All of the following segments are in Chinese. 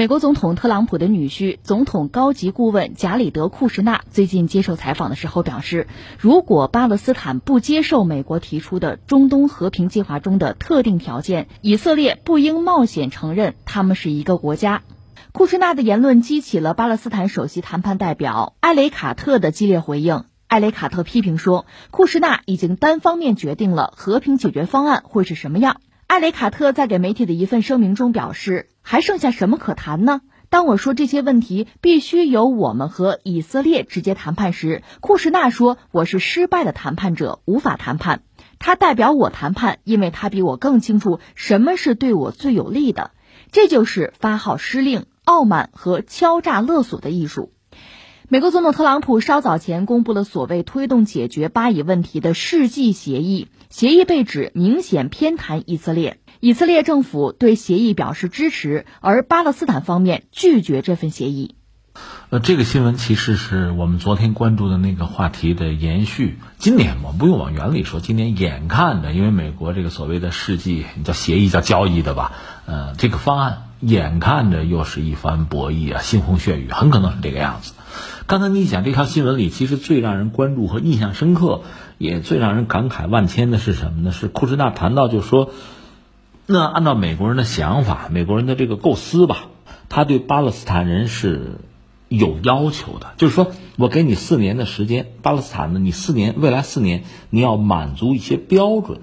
美国总统特朗普的女婿、总统高级顾问贾里德·库什纳最近接受采访的时候表示，如果巴勒斯坦不接受美国提出的中东和平计划中的特定条件，以色列不应冒险承认他们是一个国家。库什纳的言论激起了巴勒斯坦首席谈判代表埃雷卡特的激烈回应。埃雷卡特批评说，库什纳已经单方面决定了和平解决方案会是什么样。艾雷卡特在给媒体的一份声明中表示：“还剩下什么可谈呢？当我说这些问题必须由我们和以色列直接谈判时，库什纳说我是失败的谈判者，无法谈判。他代表我谈判，因为他比我更清楚什么是对我最有利的。这就是发号施令、傲慢和敲诈勒索的艺术。”美国总统特朗普稍早前公布了所谓推动解决巴以问题的世纪协议，协议被指明显偏袒以色列。以色列政府对协议表示支持，而巴勒斯坦方面拒绝这份协议。呃，这个新闻其实是我们昨天关注的那个话题的延续。今年我们不用往远里说，今年眼看着，因为美国这个所谓的世纪叫协议叫交易的吧，呃，这个方案眼看着又是一番博弈啊，腥风血雨，很可能是这个样子。刚才你讲这条新闻里，其实最让人关注和印象深刻，也最让人感慨万千的是什么呢？是库什纳谈到，就说，那按照美国人的想法，美国人的这个构思吧，他对巴勒斯坦人是有要求的，就是说我给你四年的时间，巴勒斯坦呢，你四年未来四年你要满足一些标准，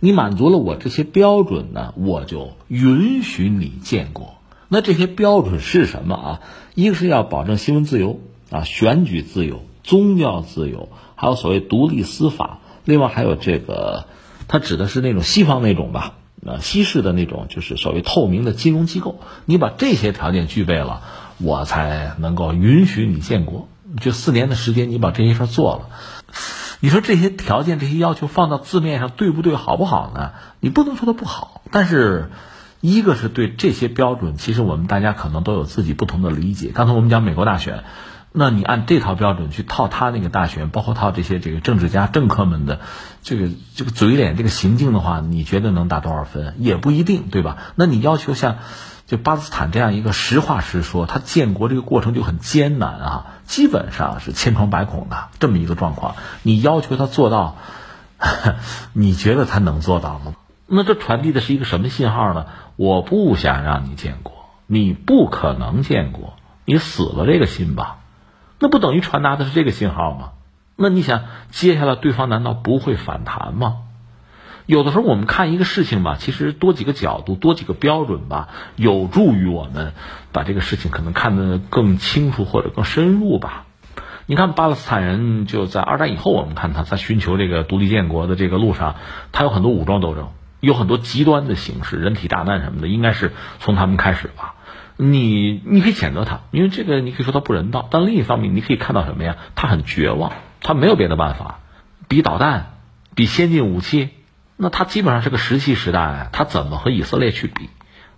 你满足了我这些标准呢，我就允许你建国。那这些标准是什么啊？一个是要保证新闻自由。啊，选举自由、宗教自由，还有所谓独立司法，另外还有这个，它指的是那种西方那种吧，呃，西式的那种，就是所谓透明的金融机构。你把这些条件具备了，我才能够允许你建国。就四年的时间，你把这些事儿做了，你说这些条件、这些要求放到字面上对不对、好不好呢？你不能说它不好，但是一个是对这些标准，其实我们大家可能都有自己不同的理解。刚才我们讲美国大选。那你按这套标准去套他那个大选，包括套这些这个政治家、政客们的这个这个嘴脸、这个行径的话，你觉得能打多少分？也不一定，对吧？那你要求像就巴基斯坦这样一个实话实说，他建国这个过程就很艰难啊，基本上是千疮百孔的这么一个状况。你要求他做到，你觉得他能做到吗？那这传递的是一个什么信号呢？我不想让你建国，你不可能建国，你死了这个心吧。那不等于传达的是这个信号吗？那你想，接下来对方难道不会反弹吗？有的时候我们看一个事情吧，其实多几个角度、多几个标准吧，有助于我们把这个事情可能看得更清楚或者更深入吧。你看，巴勒斯坦人就在二战以后，我们看他在寻求这个独立建国的这个路上，他有很多武装斗争，有很多极端的形式，人体大难什么的，应该是从他们开始吧。你你可以谴责他，因为这个你可以说他不人道，但另一方面你可以看到什么呀？他很绝望，他没有别的办法，比导弹，比先进武器，那他基本上是个石器时代，他怎么和以色列去比？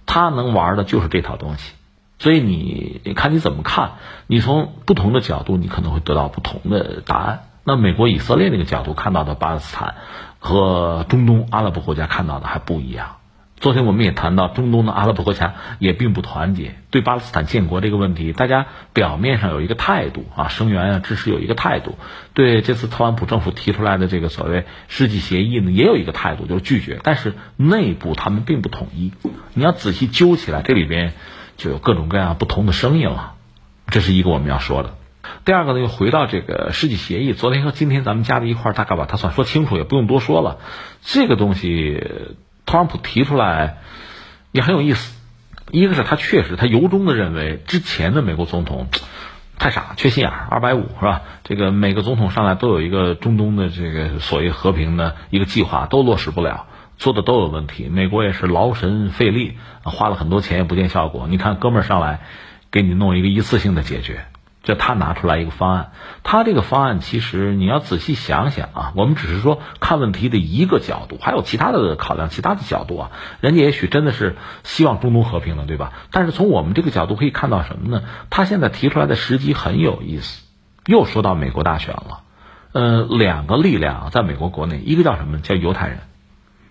他能玩的就是这套东西，所以你你看你怎么看？你从不同的角度，你可能会得到不同的答案。那美国以色列那个角度看到的巴勒斯坦，和中东阿拉伯国家看到的还不一样。昨天我们也谈到，中东的阿拉伯国家也并不团结，对巴勒斯坦建国这个问题，大家表面上有一个态度啊，声援啊，支持有一个态度；对这次特朗普政府提出来的这个所谓世纪协议呢，也有一个态度，就是拒绝。但是内部他们并不统一，你要仔细揪起来，这里边就有各种各样不同的声音了。这是一个我们要说的。第二个呢，又回到这个世纪协议，昨天和今天咱们加在一块儿，大概把它算说清楚，也不用多说了。这个东西。特朗普提出来也很有意思，一个是他确实他由衷的认为之前的美国总统太傻缺心眼儿，二百五是吧？这个每个总统上来都有一个中东的这个所谓和平的一个计划，都落实不了，做的都有问题。美国也是劳神费力，花了很多钱也不见效果。你看哥们儿上来给你弄一个一次性的解决。这他拿出来一个方案，他这个方案其实你要仔细想想啊，我们只是说看问题的一个角度，还有其他的考量，其他的角度啊，人家也许真的是希望中东和平的，对吧？但是从我们这个角度可以看到什么呢？他现在提出来的时机很有意思，又说到美国大选了，呃，两个力量在美国国内，一个叫什么？叫犹太人，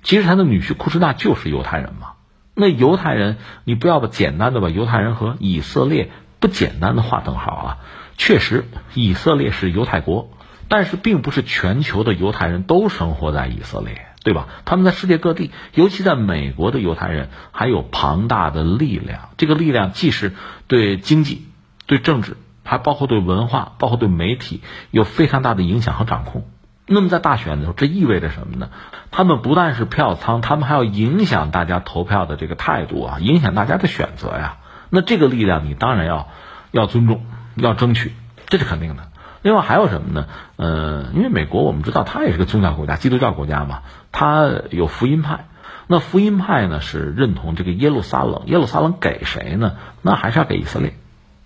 其实他的女婿库什纳就是犹太人嘛。那犹太人，你不要把简单的把犹太人和以色列不简单的划等号啊。确实，以色列是犹太国，但是并不是全球的犹太人都生活在以色列，对吧？他们在世界各地，尤其在美国的犹太人还有庞大的力量。这个力量既是对经济、对政治，还包括对文化、包括对媒体有非常大的影响和掌控。那么在大选的时候，这意味着什么呢？他们不但是票仓，他们还要影响大家投票的这个态度啊，影响大家的选择呀。那这个力量，你当然要要尊重，要争取，这是肯定的。另外还有什么呢？呃，因为美国我们知道，它也是个宗教国家，基督教国家嘛，它有福音派。那福音派呢是认同这个耶路撒冷，耶路撒冷给谁呢？那还是要给以色列，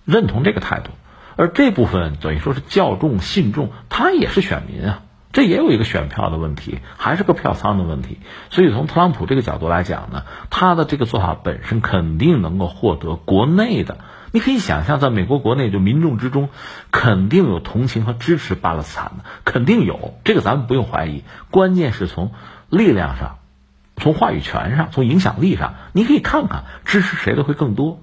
认同这个态度。而这部分等于说是教众信众，他也是选民啊。这也有一个选票的问题，还是个票仓的问题。所以从特朗普这个角度来讲呢，他的这个做法本身肯定能够获得国内的。你可以想象，在美国国内就民众之中，肯定有同情和支持巴勒斯坦的，肯定有。这个咱们不用怀疑。关键是从力量上，从话语权上，从影响力上，你可以看看支持谁的会更多。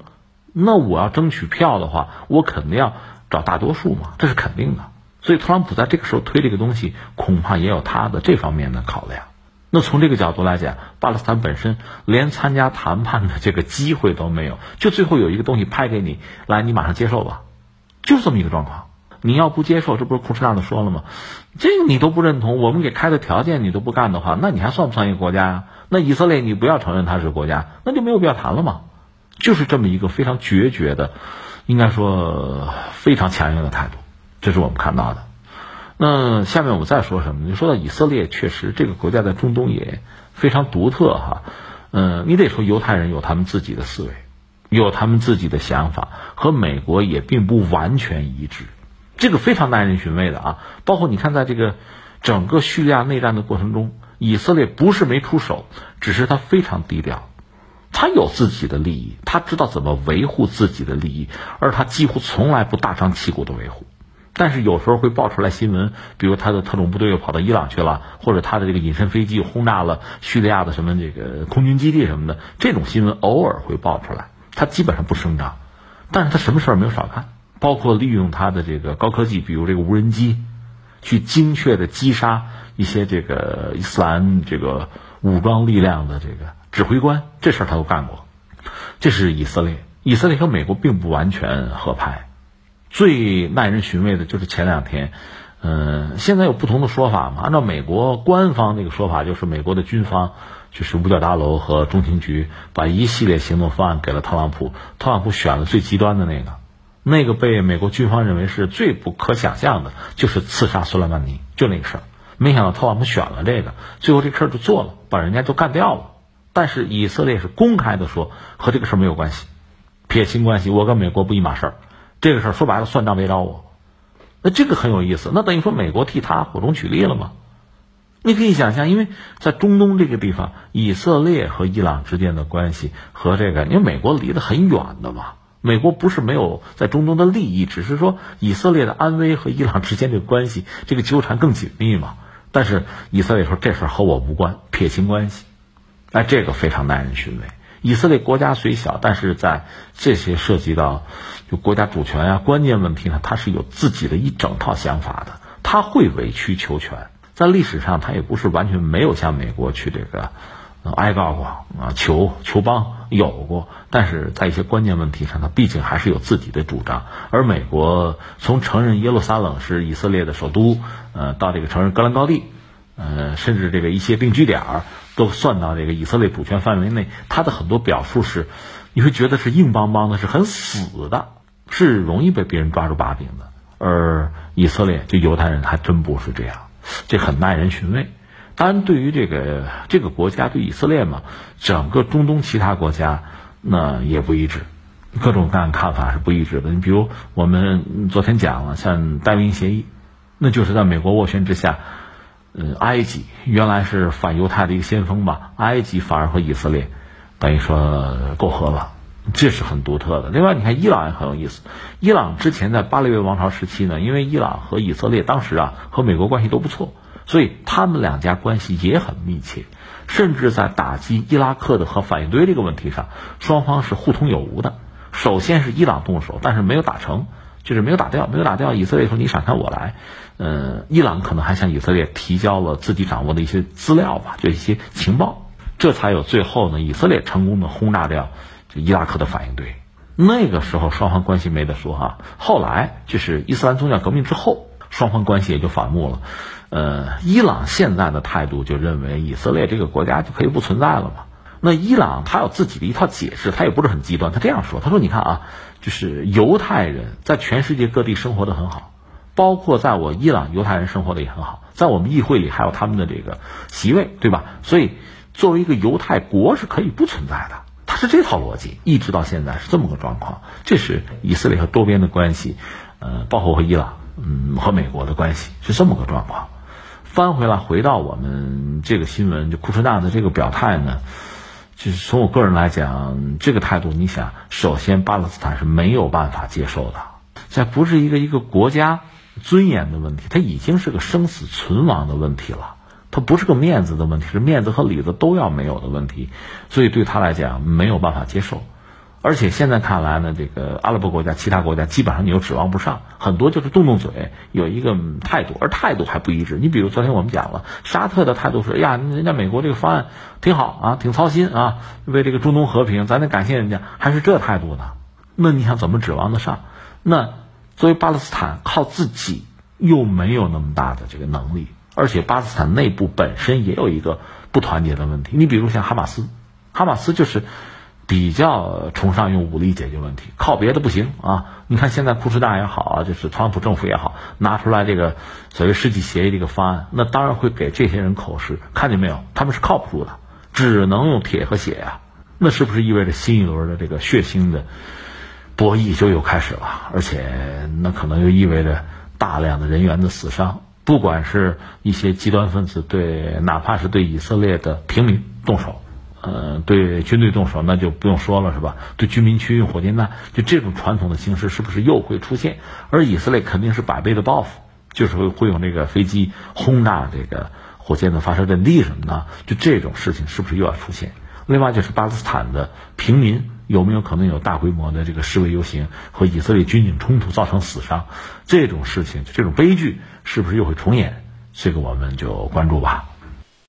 那我要争取票的话，我肯定要找大多数嘛，这是肯定的。所以，特朗普在这个时候推这个东西，恐怕也有他的这方面的考量。那从这个角度来讲，巴勒斯坦本身连参加谈判的这个机会都没有，就最后有一个东西拍给你，来，你马上接受吧，就这么一个状况。你要不接受，这不是库什纳的说了吗？这个你都不认同，我们给开的条件你都不干的话，那你还算不算一个国家呀？那以色列你不要承认它是国家，那就没有必要谈了嘛。就是这么一个非常决绝的，应该说非常强硬的态度。这是我们看到的。那下面我们再说什么？你说到以色列，确实这个国家在中东也非常独特哈。嗯，你得说犹太人有他们自己的思维，有他们自己的想法，和美国也并不完全一致。这个非常耐人寻味的啊。包括你看，在这个整个叙利亚内战的过程中，以色列不是没出手，只是他非常低调。他有自己的利益，他知道怎么维护自己的利益，而他几乎从来不大张旗鼓的维护。但是有时候会爆出来新闻，比如他的特种部队又跑到伊朗去了，或者他的这个隐身飞机轰炸了叙利亚的什么这个空军基地什么的，这种新闻偶尔会爆出来。他基本上不声张，但是他什么事儿没有少干，包括利用他的这个高科技，比如这个无人机，去精确的击杀一些这个伊斯兰这个武装力量的这个指挥官，这事儿他都干过。这是以色列，以色列和美国并不完全合拍。最耐人寻味的就是前两天，嗯，现在有不同的说法嘛。按照美国官方那个说法，就是美国的军方，就是五角大楼和中情局，把一系列行动方案给了特朗普，特朗普选了最极端的那个，那个被美国军方认为是最不可想象的，就是刺杀苏莱曼尼，就那个事儿。没想到特朗普选了这个，最后这事儿就做了，把人家都干掉了。但是以色列是公开的说，和这个事儿没有关系，撇清关系，我跟美国不一码事儿。这个事儿说白了，算账没找我，那这个很有意思。那等于说美国替他火中取栗了吗？你可以想象，因为在中东这个地方，以色列和伊朗之间的关系和这个，因为美国离得很远的嘛。美国不是没有在中东的利益，只是说以色列的安危和伊朗之间这个关系，这个纠缠更紧密嘛。但是以色列说这事儿和我无关，撇清关系，哎，这个非常耐人寻味。以色列国家虽小，但是在这些涉及到就国家主权呀关键问题呢，他是有自己的一整套想法的。他会委曲求全，在历史上他也不是完全没有向美国去这个哀告过啊，求求帮有过，但是在一些关键问题上，他毕竟还是有自己的主张。而美国从承认耶路撒冷是以色列的首都，呃，到这个承认格兰高地，呃，甚至这个一些定居点儿。都算到这个以色列主权范围内，他的很多表述是，你会觉得是硬邦邦的，是很死的，是容易被别人抓住把柄的。而以色列就犹太人还真不是这样，这很耐人寻味。当然，对于这个这个国家对以色列嘛，整个中东其他国家那也不一致，各种各样看法是不一致的。你比如我们昨天讲了，像戴维协议，那就是在美国斡旋之下。嗯，埃及原来是反犹太的一个先锋吧，埃及反而和以色列等于说媾和了，这是很独特的。另外，你看伊朗也很有意思，伊朗之前在巴列维王朝时期呢，因为伊朗和以色列当时啊和美国关系都不错，所以他们两家关系也很密切。甚至在打击伊拉克的核反应堆这个问题上，双方是互通有无的。首先是伊朗动手，但是没有打成，就是没有打掉，没有打掉。以色列说你闪开我来，呃，伊朗可能还向以色列提交了自己掌握的一些资料吧，就一些情报，这才有最后呢，以色列成功的轰炸掉这伊拉克的反应堆。那个时候双方关系没得说哈。后来就是伊斯兰宗教革命之后，双方关系也就反目了。呃，伊朗现在的态度就认为以色列这个国家就可以不存在了嘛。那伊朗他有自己的一套解释，他也不是很极端。他这样说：“他说，你看啊，就是犹太人在全世界各地生活的很好，包括在我伊朗，犹太人生活的也很好，在我们议会里还有他们的这个席位，对吧？所以作为一个犹太国是可以不存在的。他是这套逻辑，一直到现在是这么个状况。这是以色列和多边的关系，呃，包括和伊朗，嗯，和美国的关系是这么个状况。翻回来，回到我们这个新闻，就库什纳的这个表态呢。”就是从我个人来讲，这个态度，你想，首先巴勒斯坦是没有办法接受的，这不是一个一个国家尊严的问题，它已经是个生死存亡的问题了，它不是个面子的问题，是面子和里子都要没有的问题，所以对他来讲没有办法接受。而且现在看来呢，这个阿拉伯国家、其他国家基本上你又指望不上，很多就是动动嘴，有一个态度，而态度还不一致。你比如昨天我们讲了，沙特的态度是：哎呀，人家美国这个方案挺好啊，挺操心啊，为这个中东和平，咱得感谢人家，还是这态度呢？那你想怎么指望得上？那作为巴勒斯坦，靠自己又没有那么大的这个能力，而且巴勒斯坦内部本身也有一个不团结的问题。你比如像哈马斯，哈马斯就是。比较崇尚用武力解决问题，靠别的不行啊！你看现在库什纳也好啊，就是特朗普政府也好，拿出来这个所谓世纪协议这个方案，那当然会给这些人口实。看见没有？他们是靠不住的，只能用铁和血呀。那是不是意味着新一轮的这个血腥的博弈就又开始了？而且那可能又意味着大量的人员的死伤，不管是一些极端分子对，哪怕是对以色列的平民动手。呃，对军队动手那就不用说了，是吧？对居民区用火箭弹，就这种传统的形式是不是又会出现？而以色列肯定是百倍的报复，就是会会用这个飞机轰炸这个火箭的发射阵地什么的，就这种事情是不是又要出现？另外就是巴勒斯坦的平民有没有可能有大规模的这个示威游行和以色列军警冲突造成死伤？这种事情，这种悲剧是不是又会重演？这个我们就关注吧。